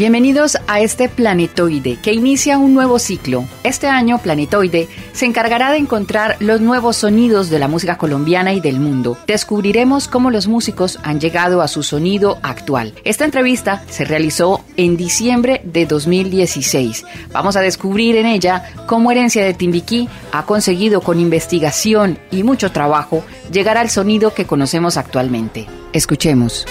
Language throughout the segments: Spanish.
Bienvenidos a este Planetoide que inicia un nuevo ciclo. Este año Planetoide se encargará de encontrar los nuevos sonidos de la música colombiana y del mundo. Descubriremos cómo los músicos han llegado a su sonido actual. Esta entrevista se realizó en diciembre de 2016. Vamos a descubrir en ella cómo Herencia de Timbiquí ha conseguido con investigación y mucho trabajo llegar al sonido que conocemos actualmente. Escuchemos.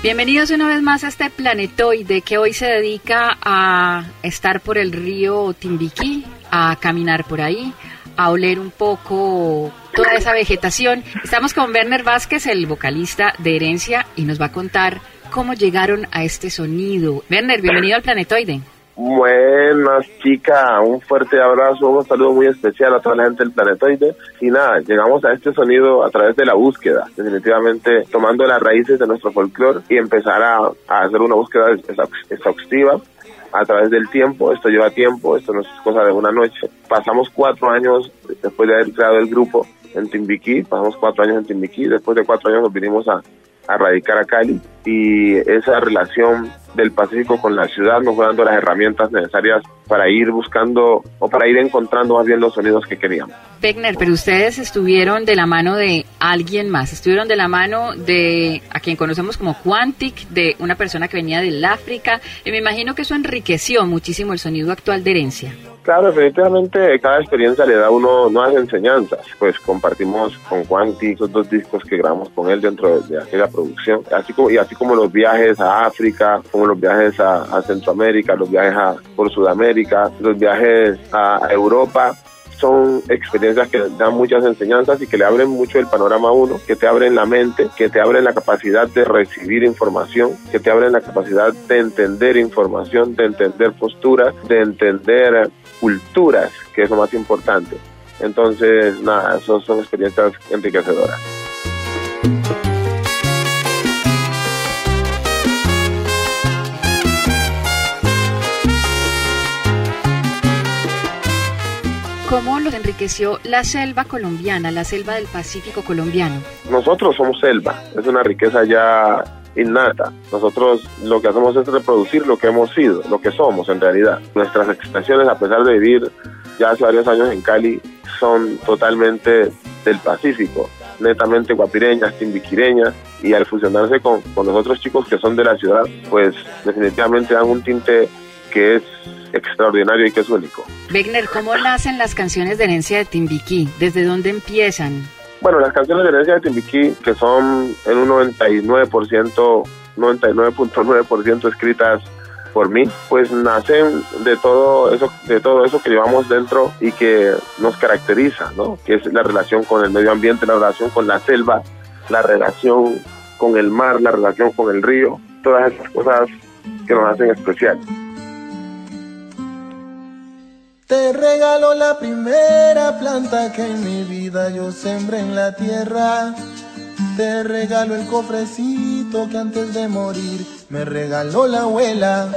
Bienvenidos una vez más a este planetoide que hoy se dedica a estar por el río Timbiquí, a caminar por ahí, a oler un poco toda esa vegetación. Estamos con Werner Vázquez, el vocalista de Herencia, y nos va a contar cómo llegaron a este sonido. Werner, bienvenido al planetoide. Buenas chicas, un fuerte abrazo, un saludo muy especial a toda la gente del planetoide. Y nada, llegamos a este sonido a través de la búsqueda, definitivamente tomando las raíces de nuestro folclore y empezar a, hacer una búsqueda exhaustiva a través del tiempo. Esto lleva tiempo, esto no es cosa de una noche. Pasamos cuatro años después de haber creado el grupo en Timbiquí, pasamos cuatro años en Timbiquí, después de cuatro años nos vinimos a, a radicar a Cali y esa relación del Pacífico con la ciudad nos fue dando las herramientas necesarias para ir buscando o para ir encontrando más bien los sonidos que queríamos. Wegner, pero ustedes estuvieron de la mano de alguien más, estuvieron de la mano de a quien conocemos como Quantic, de una persona que venía del África, y me imagino que eso enriqueció muchísimo el sonido actual de herencia. Claro, definitivamente cada experiencia le da a uno nuevas enseñanzas. Pues compartimos con Quantic los dos discos que grabamos con él dentro de, aquella producción, así como, y así como los viajes a África, como los viajes a, Centroamérica, los viajes a, por Sudamérica, los viajes a, Europa, son experiencias que dan muchas enseñanzas y que le abren mucho el panorama a uno, que te abren la mente, que te abren la capacidad de recibir información, que te abren la capacidad de entender información, de entender posturas, de entender culturas, que es lo más importante. Entonces, nada, son, son experiencias enriquecedoras. Enriqueció la selva colombiana, la selva del Pacífico colombiano? Nosotros somos selva, es una riqueza ya innata. Nosotros lo que hacemos es reproducir lo que hemos sido, lo que somos en realidad. Nuestras expresiones, a pesar de vivir ya hace varios años en Cali, son totalmente del Pacífico, netamente guapireñas, timbiquireñas, y al fusionarse con, con los otros chicos que son de la ciudad, pues definitivamente dan un tinte que es extraordinario y que es único. Wegner, ¿cómo nacen las canciones de herencia de Timbiquí? ¿Desde dónde empiezan? Bueno, las canciones de herencia de Timbiquí, que son en un 99%, 99.9% escritas por mí, pues nacen de todo eso, de todo eso que llevamos dentro y que nos caracteriza, ¿no? Que es la relación con el medio ambiente, la relación con la selva, la relación con el mar, la relación con el río, todas esas cosas que nos hacen especial. Te regalo la primera planta que en mi vida yo sembré en la tierra. Te regalo el cofrecito que antes de morir me regaló la abuela.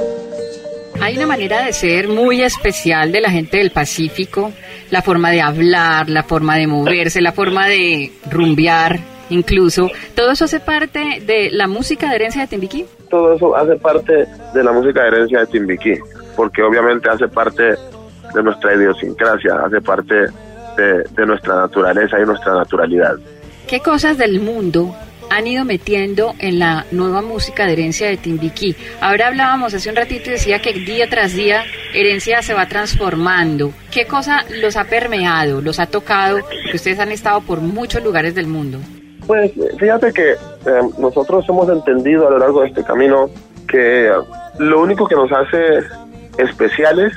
Hay una manera de ser muy especial de la gente del Pacífico, la forma de hablar, la forma de moverse, la forma de rumbear, incluso. ¿Todo eso hace parte de la música de herencia de Timbiquí? Todo eso hace parte de la música de herencia de Timbiquí, porque obviamente hace parte de nuestra idiosincrasia, hace parte de, nuestra naturaleza y nuestra naturalidad. ¿Qué cosas del mundo han ido metiendo en la nueva música de herencia de Timbiquí. Ahora hablábamos hace un ratito y decía que día tras día herencia se va transformando. ¿Qué cosa los ha permeado, los ha tocado? Que ustedes han estado por muchos lugares del mundo. Pues fíjate que eh, nosotros hemos entendido a lo largo de este camino que lo único que nos hace especiales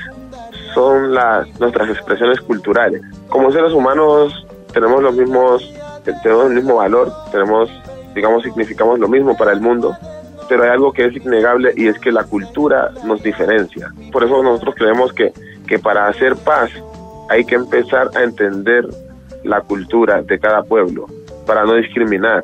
son las, nuestras expresiones culturales. Como seres humanos tenemos los mismos, tenemos el mismo valor, tenemos, digamos, significamos lo mismo para el mundo, pero hay algo que es innegable y es que la cultura nos diferencia. Por eso nosotros creemos que, que para hacer paz hay que empezar a entender la cultura de cada pueblo, para no discriminar,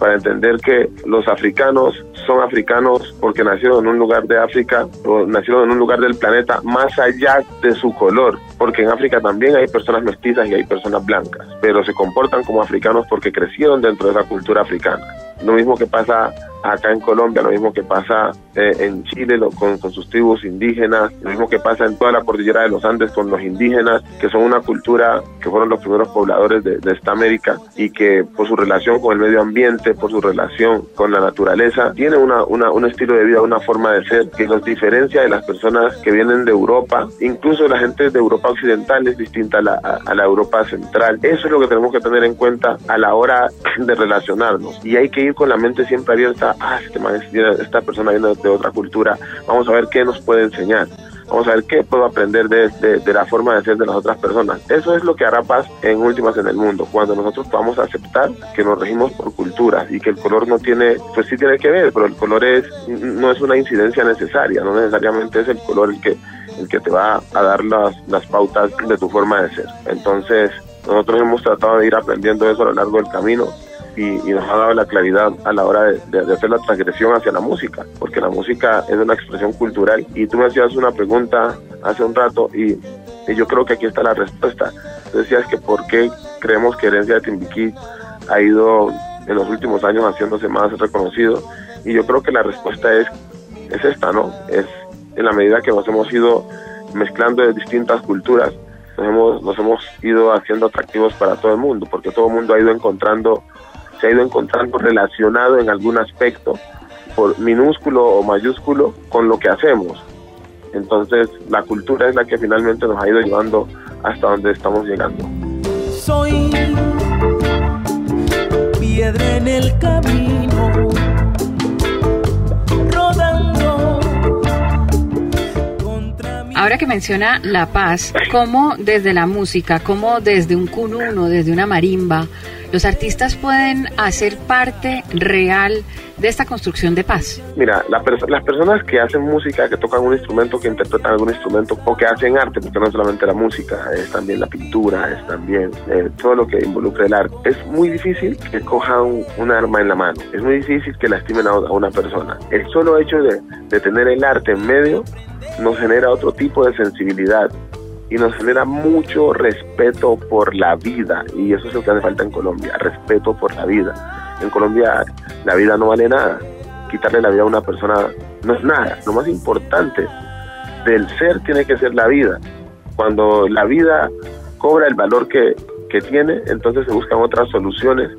para entender que los africanos son africanos porque nacieron en un lugar de África o nacieron en un lugar del planeta más allá de su color, porque en África también hay personas mestizas y hay personas blancas, pero se comportan como africanos porque crecieron dentro de esa cultura africana. Lo mismo que pasa acá en Colombia, lo mismo que pasa eh, en Chile con, sus tribus indígenas, lo mismo que pasa en toda la cordillera de los Andes con los indígenas, que son una cultura que fueron los primeros pobladores de, esta América y que por su relación con el medio ambiente, por su relación con la naturaleza, tiene una, un estilo de vida, una forma de ser que los diferencia de las personas que vienen de Europa, incluso la gente de Europa occidental es distinta a la, a la Europa central. Eso es lo que tenemos que tener en cuenta a la hora de relacionarnos y hay que ir con la mente siempre abierta ah, este esta persona viene de otra cultura, vamos a ver qué nos puede enseñar. Vamos a ver qué puedo aprender de, la forma de ser de las otras personas. Eso es lo que hará paz en últimas en el mundo. Cuando nosotros podamos aceptar que nos regimos por cultura y que el color no tiene, pues sí tiene que ver, pero el color es no es una incidencia necesaria, no necesariamente es el color el que el que te va a dar las, las pautas de tu forma de ser. Entonces, nosotros hemos tratado de ir aprendiendo eso a lo largo del camino y, nos ha dado la claridad a la hora de, hacer la transgresión hacia la música, porque la música es una expresión cultural y tú me hacías una pregunta hace un rato y, yo creo que aquí está la respuesta. Decías que por qué creemos que Herencia de Timbiquí ha ido en los últimos años haciéndose más reconocido y yo creo que la respuesta es, es esta, ¿no? Es en la medida que nos hemos ido mezclando de distintas culturas, nos hemos, nos hemos ido haciendo atractivos para todo el mundo, porque todo el mundo ha ido encontrando se ha ido encontrando relacionado en algún aspecto, por minúsculo o mayúsculo, con lo que hacemos. Entonces la cultura es la que finalmente nos ha ido llevando hasta donde estamos llegando. Soy piedra en el camino, rodando. Ahora que menciona la paz, ¿cómo desde la música, cómo desde un cununo, desde una marimba, los artistas pueden hacer parte real de esta construcción de paz? Mira, las personas que hacen música, que tocan un instrumento, que interpretan algún instrumento o que hacen arte, porque no solamente la música, es también la pintura, es también eh, todo lo que involucra el arte. Es muy difícil que cojan un, arma en la mano, es muy difícil que lastimen a, a una persona. El solo hecho de, de tener el arte en medio nos genera otro tipo de sensibilidad y nos genera mucho respeto por la vida y eso es lo que hace falta en Colombia, respeto por la vida. En Colombia la vida no vale nada, quitarle la vida a una persona no es nada, lo más importante del ser tiene que ser la vida. Cuando la vida cobra el valor que, que tiene, entonces se buscan otras soluciones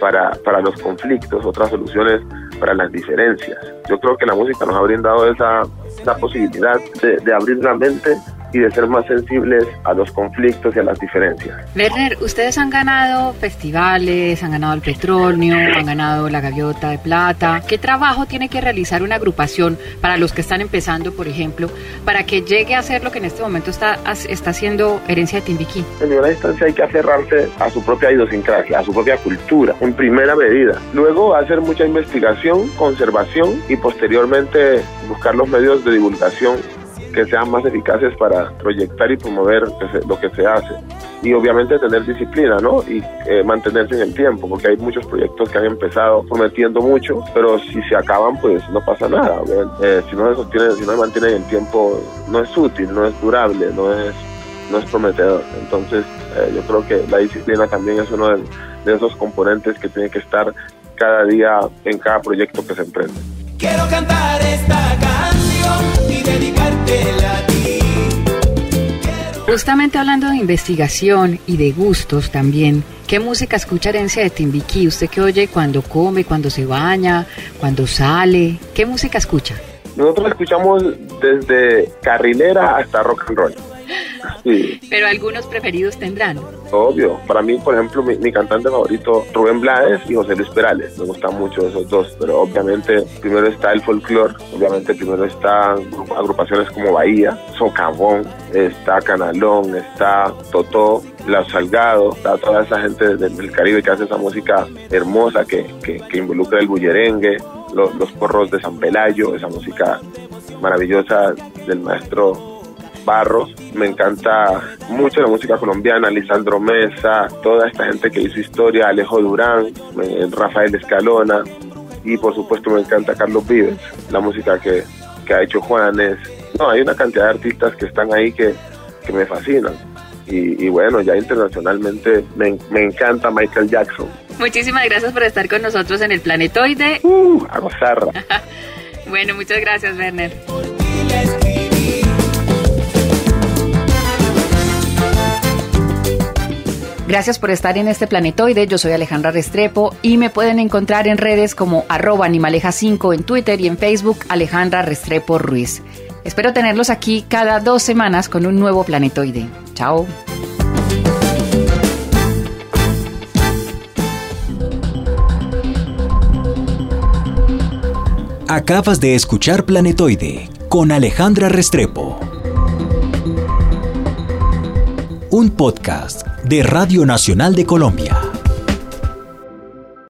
para, para los conflictos, otras soluciones para las diferencias. Yo creo que la música nos ha brindado esa, esa posibilidad de, de abrir la mente y de ser más sensibles a los conflictos y a las diferencias. Werner, ustedes han ganado festivales, han ganado el petróleo, han ganado la gaviota de plata. ¿Qué trabajo tiene que realizar una agrupación para los que están empezando, por ejemplo, para que llegue a ser lo que en este momento está, está haciendo Herencia de Timbiquí? En primera instancia hay que aferrarse a su propia idiosincrasia, a su propia cultura, en primera medida. Luego hacer mucha investigación, conservación y posteriormente buscar los medios de divulgación que sean más eficaces para proyectar y promover lo que se hace. Y obviamente tener disciplina, ¿no? Y eh, mantenerse en el tiempo, porque hay muchos proyectos que han empezado prometiendo mucho, pero si se acaban, pues no pasa nada. Eh, si no se sostiene, si no se mantiene en tiempo, no es útil, no es durable, no es, no es prometedor. Entonces, eh, yo creo que la disciplina también es uno de, de esos componentes que tiene que estar cada día en cada proyecto que se emprende. Quiero cantar esta canción Justamente hablando de investigación y de gustos también, ¿qué música escucha herencia de Timbiquí? ¿Usted qué oye cuando come, cuando se baña, cuando sale? ¿Qué música escucha? Nosotros escuchamos desde carrilera hasta rock and roll. Pero algunos preferidos tendrán. Obvio. Para mí, por ejemplo, mi, cantante favorito, Rubén Blades y José Luis Perales. Me gustan mucho esos dos. Pero obviamente, primero está el folclore. Obviamente, primero están agrupaciones como Bahía, Socavón, está Canalón, está Totó, La Salgado, está toda esa gente del, Caribe que hace esa música hermosa que, que, involucra el bullerengue, los, los porros de San Pelayo, esa música maravillosa del maestro Barros. Me encanta mucho la música colombiana, Lisandro Mesa, toda esta gente que hizo historia, Alejo Durán, Rafael Escalona y por supuesto me encanta Carlos Vives, la música que, ha hecho Juanes. No, hay una cantidad de artistas que están ahí que, me fascinan. Y, bueno, ya internacionalmente me, encanta Michael Jackson. Muchísimas gracias por estar con nosotros en el Planetoide. Uh, a gozarra. bueno, muchas gracias, Werner. Gracias por estar en este planetoide. Yo soy Alejandra Restrepo y me pueden encontrar en redes como arroba animaleja5 en Twitter y en Facebook Alejandra Restrepo Ruiz. Espero tenerlos aquí cada dos semanas con un nuevo planetoide. Chao. Acabas de escuchar Planetoide con Alejandra Restrepo. Un podcast de Radio Nacional de Colombia.